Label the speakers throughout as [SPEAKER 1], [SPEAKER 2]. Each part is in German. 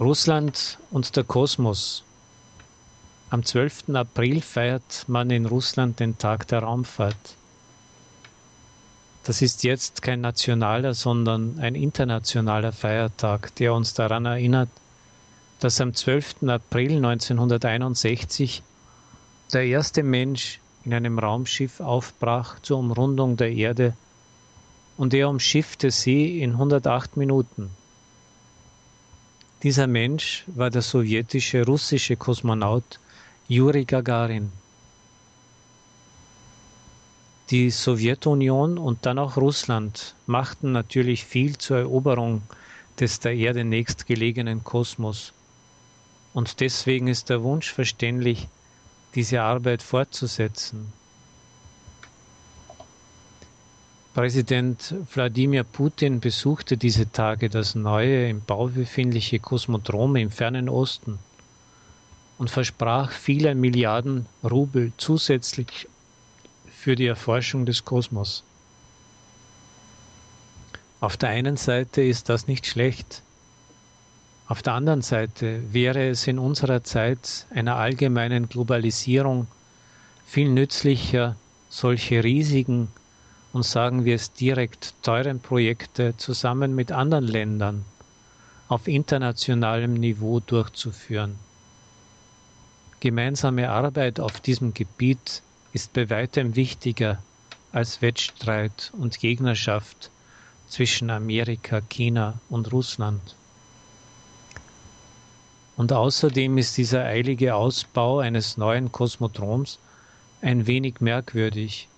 [SPEAKER 1] Russland und der Kosmos. Am 12. April feiert man in Russland den Tag der Raumfahrt. Das ist jetzt kein nationaler, sondern ein internationaler Feiertag, der uns daran erinnert, dass am 12. April 1961 der erste Mensch in einem Raumschiff aufbrach zur Umrundung der Erde und er umschiffte sie in 108 Minuten. Dieser Mensch war der sowjetische russische Kosmonaut Juri Gagarin. Die Sowjetunion und dann auch Russland machten natürlich viel zur Eroberung des der Erde nächstgelegenen Kosmos. Und deswegen ist der Wunsch verständlich, diese Arbeit fortzusetzen. Präsident Wladimir Putin besuchte diese Tage das neue im Bau befindliche Kosmodrom im fernen Osten und versprach viele Milliarden Rubel zusätzlich für die Erforschung des Kosmos. Auf der einen Seite ist das nicht schlecht. Auf der anderen Seite wäre es in unserer Zeit einer allgemeinen Globalisierung viel nützlicher, solche riesigen und sagen wir es direkt, teuren Projekte zusammen mit anderen Ländern auf internationalem Niveau durchzuführen. Gemeinsame Arbeit auf diesem Gebiet ist bei weitem wichtiger als Wettstreit und Gegnerschaft zwischen Amerika, China und Russland. Und außerdem ist dieser eilige Ausbau eines neuen Kosmodroms ein wenig merkwürdig,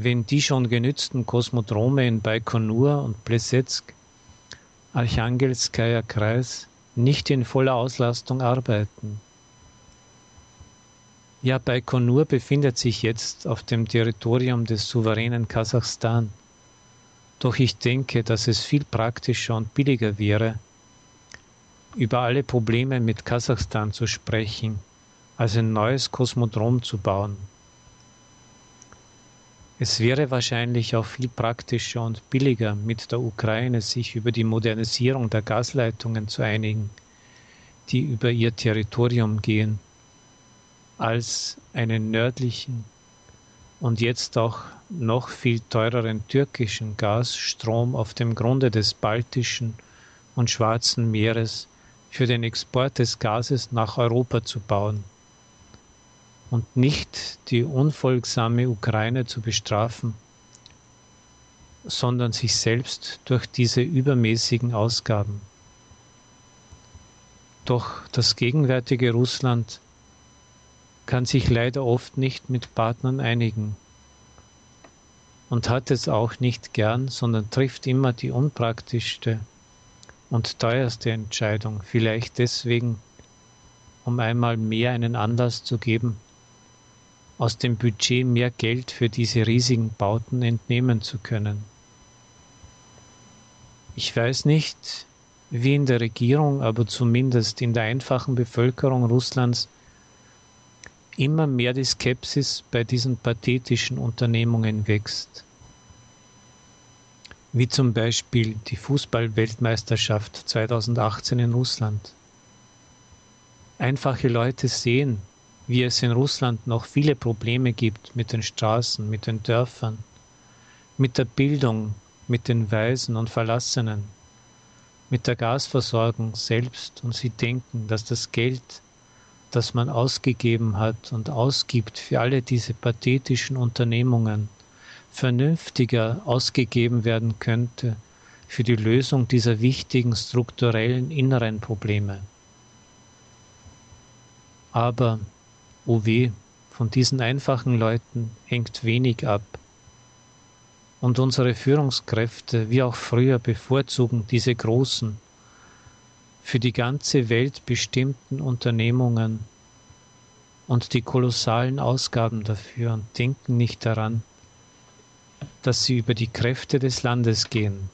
[SPEAKER 1] wenn die schon genützten Kosmodrome in Baikonur und Plesetsk, Archangelskaja Kreis, nicht in voller Auslastung arbeiten. Ja, Baikonur befindet sich jetzt auf dem Territorium des souveränen Kasachstan. Doch ich denke, dass es viel praktischer und billiger wäre, über alle Probleme mit Kasachstan zu sprechen, als ein neues Kosmodrom zu bauen. Es wäre wahrscheinlich auch viel praktischer und billiger, mit der Ukraine sich über die Modernisierung der Gasleitungen zu einigen, die über ihr Territorium gehen, als einen nördlichen und jetzt auch noch viel teureren türkischen Gasstrom auf dem Grunde des Baltischen und Schwarzen Meeres für den Export des Gases nach Europa zu bauen und nicht die unfolgsame Ukraine zu bestrafen, sondern sich selbst durch diese übermäßigen Ausgaben. Doch das gegenwärtige Russland kann sich leider oft nicht mit Partnern einigen und hat es auch nicht gern, sondern trifft immer die unpraktischste und teuerste Entscheidung, vielleicht deswegen, um einmal mehr einen Anlass zu geben, aus dem Budget mehr Geld für diese riesigen Bauten entnehmen zu können. Ich weiß nicht, wie in der Regierung, aber zumindest in der einfachen Bevölkerung Russlands immer mehr die Skepsis bei diesen pathetischen Unternehmungen wächst. Wie zum Beispiel die Fußballweltmeisterschaft 2018 in Russland. Einfache Leute sehen, wie es in Russland noch viele Probleme gibt mit den Straßen, mit den Dörfern, mit der Bildung, mit den Weisen und Verlassenen, mit der Gasversorgung selbst und sie denken, dass das Geld, das man ausgegeben hat und ausgibt für alle diese pathetischen Unternehmungen, vernünftiger ausgegeben werden könnte für die Lösung dieser wichtigen strukturellen inneren Probleme. Aber O weh, von diesen einfachen Leuten hängt wenig ab. Und unsere Führungskräfte, wie auch früher, bevorzugen diese großen, für die ganze Welt bestimmten Unternehmungen und die kolossalen Ausgaben dafür und denken nicht daran, dass sie über die Kräfte des Landes gehen.